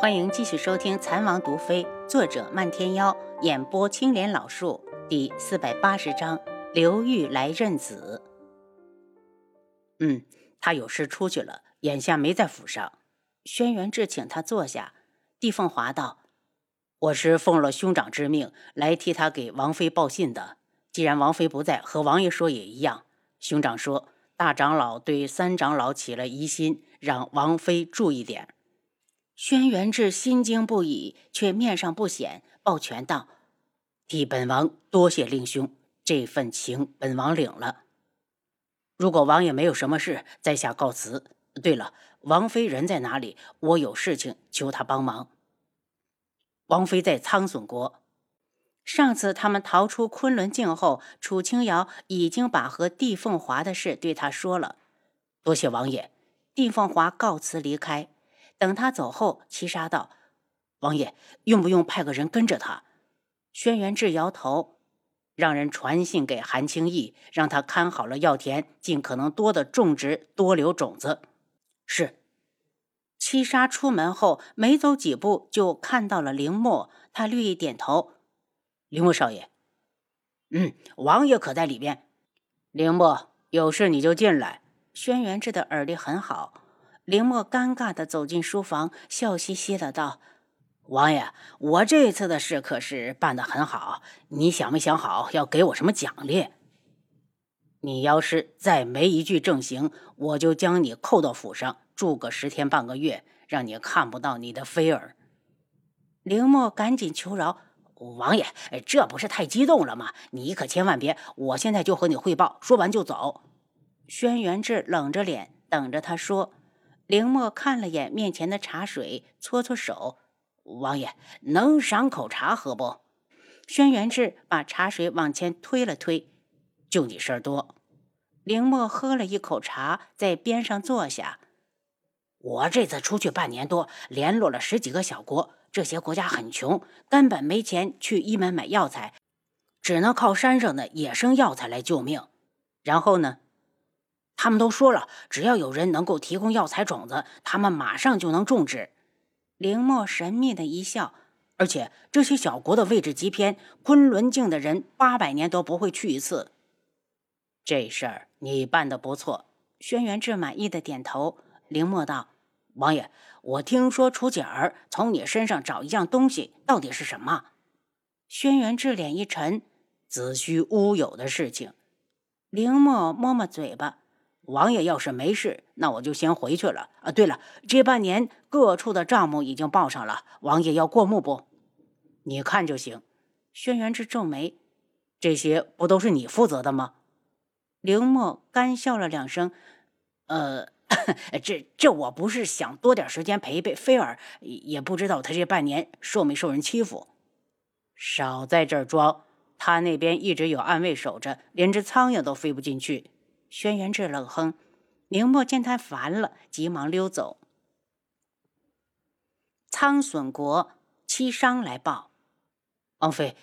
欢迎继续收听《残王毒妃》，作者漫天妖，演播青莲老树，第四百八十章：刘玉来认子。嗯，他有事出去了，眼下没在府上。轩辕志请他坐下。帝凤华道：“我是奉了兄长之命来替他给王妃报信的。既然王妃不在，和王爷说也一样。兄长说，大长老对三长老起了疑心，让王妃注意点。”轩辕志心惊不已，却面上不显，抱拳道：“替本王多谢令兄，这份情本王领了。如果王爷没有什么事，在下告辞。对了，王妃人在哪里？我有事情求他帮忙。王妃在苍隼国。上次他们逃出昆仑镜后，楚清瑶已经把和帝凤华的事对他说了。多谢王爷。”帝凤华告辞离开。等他走后，七杀道：“王爷，用不用派个人跟着他？”轩辕志摇头，让人传信给韩青义，让他看好了药田，尽可能多的种植，多留种子。是。七杀出门后，没走几步就看到了凌墨，他略一点头：“凌墨少爷。”“嗯，王爷可在里边？”“凌墨，有事你就进来。”轩辕志的耳力很好。林墨尴尬的走进书房，笑嘻嘻的道：“王爷，我这次的事可是办得很好，你想没想好要给我什么奖励？你要是再没一句正形，我就将你扣到府上住个十天半个月，让你看不到你的妃儿。”林墨赶紧求饶：“王爷，这不是太激动了吗？你可千万别！我现在就和你汇报，说完就走。”轩辕志冷着脸等着他说。凌墨看了眼面前的茶水，搓搓手：“王爷，能赏口茶喝不？”轩辕志把茶水往前推了推：“就你事儿多。”凌墨喝了一口茶，在边上坐下：“我这次出去半年多，联络了十几个小国，这些国家很穷，根本没钱去医门买药材，只能靠山上的野生药材来救命。然后呢？”他们都说了，只要有人能够提供药材种子，他们马上就能种植。林墨神秘的一笑，而且这些小国的位置极偏，昆仑镜的人八百年都不会去一次。这事儿你办得不错。轩辕志满意的点头。林墨道：“王爷，我听说楚景儿从你身上找一样东西，到底是什么？”轩辕志脸一沉：“子虚乌有的事情。”林墨摸摸嘴巴。王爷要是没事，那我就先回去了。啊，对了，这半年各处的账目已经报上了，王爷要过目不？你看就行。轩辕志皱眉，这些不都是你负责的吗？凌墨干笑了两声，呃，这这我不是想多点时间陪陪菲儿，也不知道他这半年受没受人欺负。少在这儿装，他那边一直有暗卫守着，连只苍蝇都飞不进去。轩辕志冷哼，明墨见他烦了，急忙溜走。苍隼国七商来报：王妃，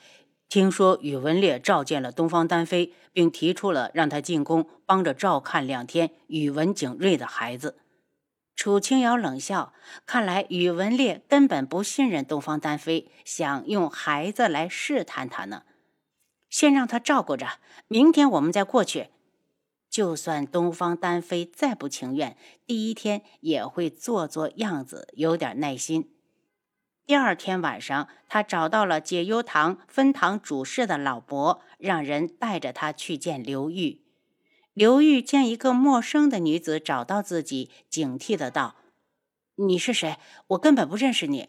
听说宇文烈召见了东方丹飞，并提出了让他进宫帮着照看两天宇文景睿的孩子。楚清瑶冷笑，看来宇文烈根本不信任东方丹飞，想用孩子来试探他呢。先让他照顾着，明天我们再过去。就算东方丹飞再不情愿，第一天也会做做样子，有点耐心。第二天晚上，他找到了解忧堂分堂主事的老伯，让人带着他去见刘玉。刘玉见一个陌生的女子找到自己，警惕的道：“你是谁？我根本不认识你。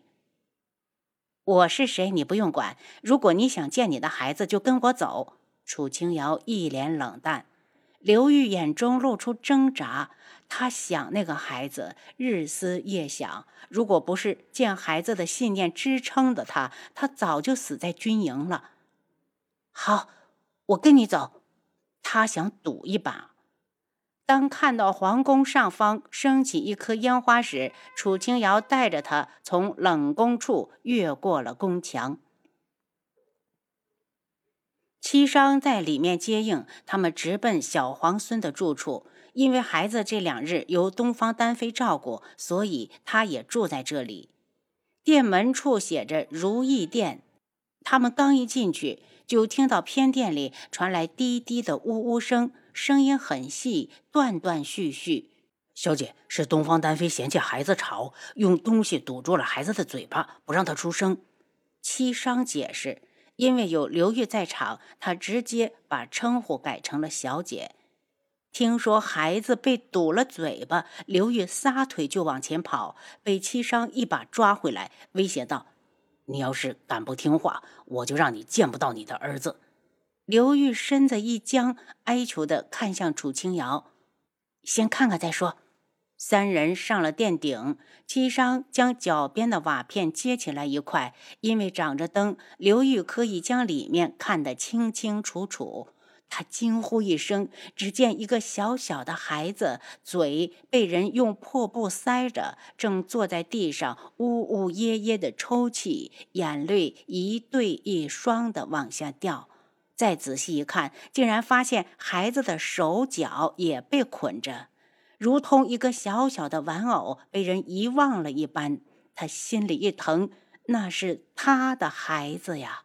我是谁？你不用管。如果你想见你的孩子，就跟我走。”楚清瑶一脸冷淡。刘玉眼中露出挣扎，他想那个孩子，日思夜想。如果不是见孩子的信念支撑的他，他早就死在军营了。好，我跟你走。他想赌一把。当看到皇宫上方升起一颗烟花时，楚清瑶带着他从冷宫处越过了宫墙。七商在里面接应他们，直奔小皇孙的住处。因为孩子这两日由东方丹妃照顾，所以他也住在这里。店门处写着“如意店”。他们刚一进去，就听到偏殿里传来低低的呜呜声，声音很细，断断续续。小姐，是东方丹妃嫌弃孩子吵，用东西堵住了孩子的嘴巴，不让他出声。七商解释，因为有刘玉在场，他直接把称呼改成了小姐。听说孩子被堵了嘴巴，刘玉撒腿就往前跑，被七伤一把抓回来，威胁道：“你要是敢不听话，我就让你见不到你的儿子。”刘玉身子一僵，哀求地看向楚清瑶：“先看看再说。”三人上了殿顶，七伤将脚边的瓦片接起来一块，因为长着灯，刘玉可以将里面看得清清楚楚。他惊呼一声，只见一个小小的孩子，嘴被人用破布塞着，正坐在地上呜呜咽咽地抽泣，眼泪一对一双地往下掉。再仔细一看，竟然发现孩子的手脚也被捆着，如同一个小小的玩偶被人遗忘了一般。他心里一疼，那是他的孩子呀。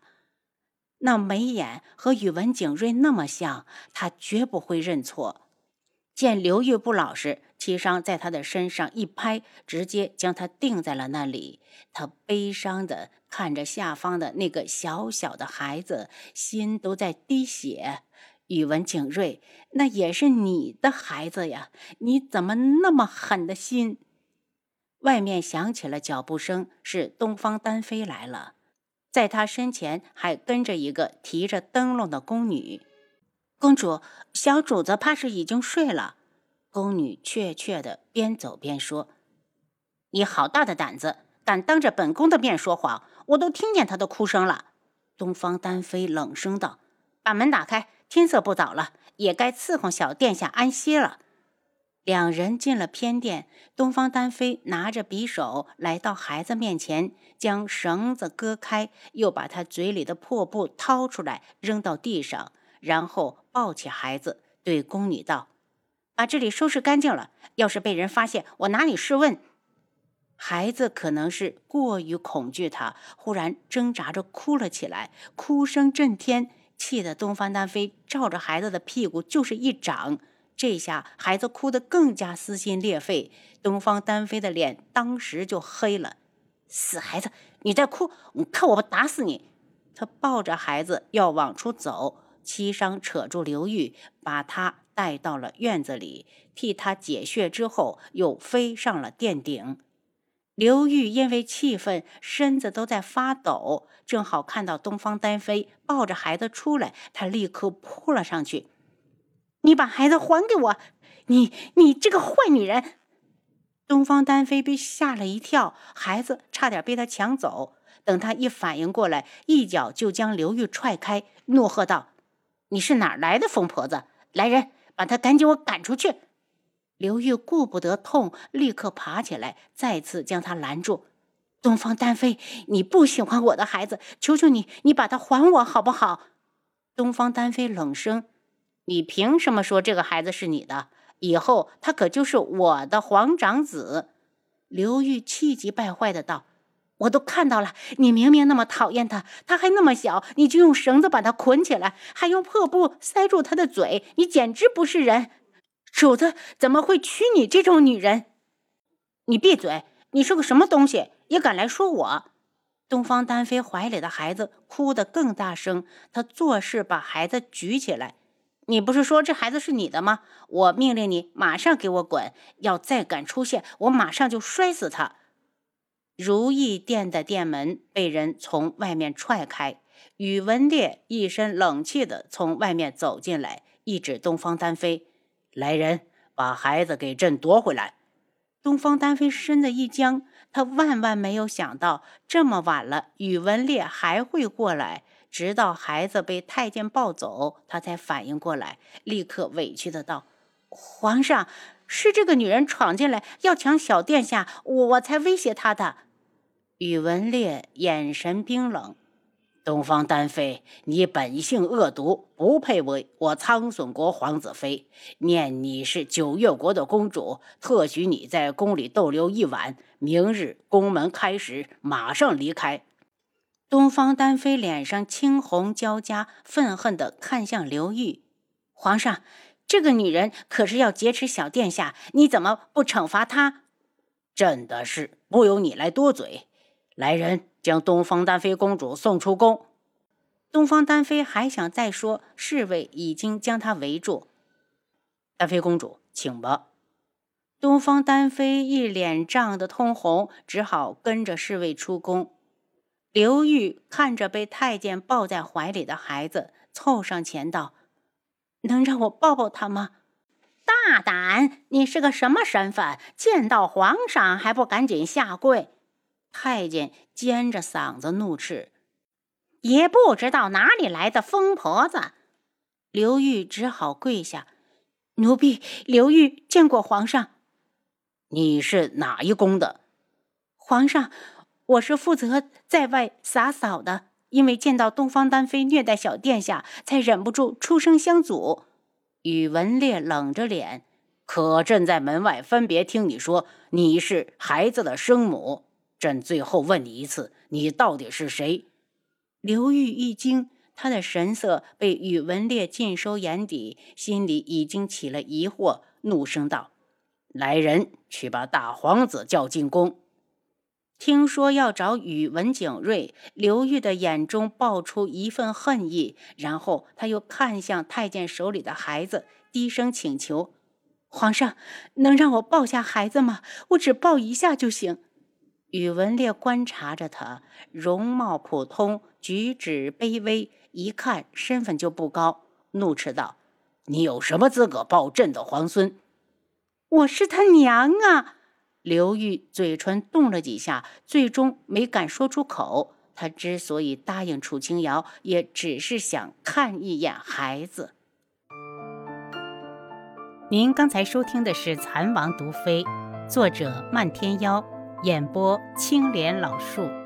那眉眼和宇文景睿那么像，他绝不会认错。见刘玉不老实，齐商在他的身上一拍，直接将他定在了那里。他悲伤的看着下方的那个小小的孩子，心都在滴血。宇文景睿，那也是你的孩子呀，你怎么那么狠的心？外面响起了脚步声，是东方丹飞来了。在他身前还跟着一个提着灯笼的宫女。公主，小主子怕是已经睡了。宫女怯怯的边走边说：“你好大的胆子，敢当着本宫的面说谎！我都听见她的哭声了。”东方丹飞冷声道：“把门打开，天色不早了，也该伺候小殿下安息了。”两人进了偏殿，东方丹飞拿着匕首来到孩子面前，将绳子割开，又把他嘴里的破布掏出来扔到地上，然后抱起孩子，对宫女道：“把这里收拾干净了，要是被人发现，我拿你试问。”孩子可能是过于恐惧，他忽然挣扎着哭了起来，哭声震天，气得东方丹飞照着孩子的屁股就是一掌。这下孩子哭得更加撕心裂肺，东方丹飞的脸当时就黑了。死孩子，你再哭，看我不打死你！他抱着孩子要往出走，七伤扯住刘玉，把他带到了院子里，替他解穴之后，又飞上了殿顶。刘玉因为气愤，身子都在发抖，正好看到东方丹飞抱着孩子出来，他立刻扑了上去。你把孩子还给我！你你这个坏女人！东方丹飞被吓了一跳，孩子差点被他抢走。等他一反应过来，一脚就将刘玉踹开，怒喝道：“你是哪来的疯婆子？来人，把他赶紧我赶出去！”刘玉顾不得痛，立刻爬起来，再次将他拦住：“东方丹飞，你不喜欢我的孩子，求求你，你把他还我好不好？”东方丹飞冷声。你凭什么说这个孩子是你的？以后他可就是我的皇长子！刘玉气急败坏的道：“我都看到了，你明明那么讨厌他，他还那么小，你就用绳子把他捆起来，还用破布塞住他的嘴，你简直不是人！主子怎么会娶你这种女人？你闭嘴！你是个什么东西，也敢来说我？”东方丹飞怀里的孩子哭得更大声，他做事把孩子举起来。你不是说这孩子是你的吗？我命令你马上给我滚！要再敢出现，我马上就摔死他！如意殿的殿门被人从外面踹开，宇文烈一身冷气的从外面走进来，一指东方丹飞：“来人，把孩子给朕夺回来！”东方丹飞身子一僵，他万万没有想到这么晚了，宇文烈还会过来。直到孩子被太监抱走，他才反应过来，立刻委屈的道：“皇上，是这个女人闯进来要抢小殿下，我才威胁她的。”宇文烈眼神冰冷：“东方丹妃，你本性恶毒，不配为我苍隼国皇子妃。念你是九月国的公主，特许你在宫里逗留一晚。明日宫门开时，马上离开。东方丹妃脸上青红交加，愤恨地看向刘玉。皇上，这个女人可是要劫持小殿下，你怎么不惩罚她？朕的事不由你来多嘴。来人。将东方丹妃公主送出宫。东方丹妃还想再说，侍卫已经将她围住。丹妃公主，请吧。东方丹妃一脸涨得通红，只好跟着侍卫出宫。刘玉看着被太监抱在怀里的孩子，凑上前道：“能让我抱抱他吗？”大胆！你是个什么身份？见到皇上还不赶紧下跪？太监尖着嗓子怒斥：“也不知道哪里来的疯婆子！”刘玉只好跪下：“奴婢刘玉见过皇上。”“你是哪一宫的？”“皇上，我是负责在外洒扫的，因为见到东方丹妃虐待小殿下，才忍不住出声相阻。”宇文烈冷着脸：“可朕在门外分别听你说你是孩子的生母。”朕最后问你一次，你到底是谁？刘玉一惊，他的神色被宇文烈尽收眼底，心里已经起了疑惑，怒声道：“来人，去把大皇子叫进宫。”听说要找宇文景睿，刘玉的眼中爆出一份恨意，然后他又看向太监手里的孩子，低声请求：“皇上，能让我抱下孩子吗？我只抱一下就行。”宇文烈观察着他，容貌普通，举止卑微，一看身份就不高，怒斥道：“你有什么资格抱朕的皇孙？”“我是他娘啊！”刘玉嘴唇动了几下，最终没敢说出口。他之所以答应楚清瑶，也只是想看一眼孩子。您刚才收听的是《蚕王毒妃》，作者漫天妖。演播：青莲老树。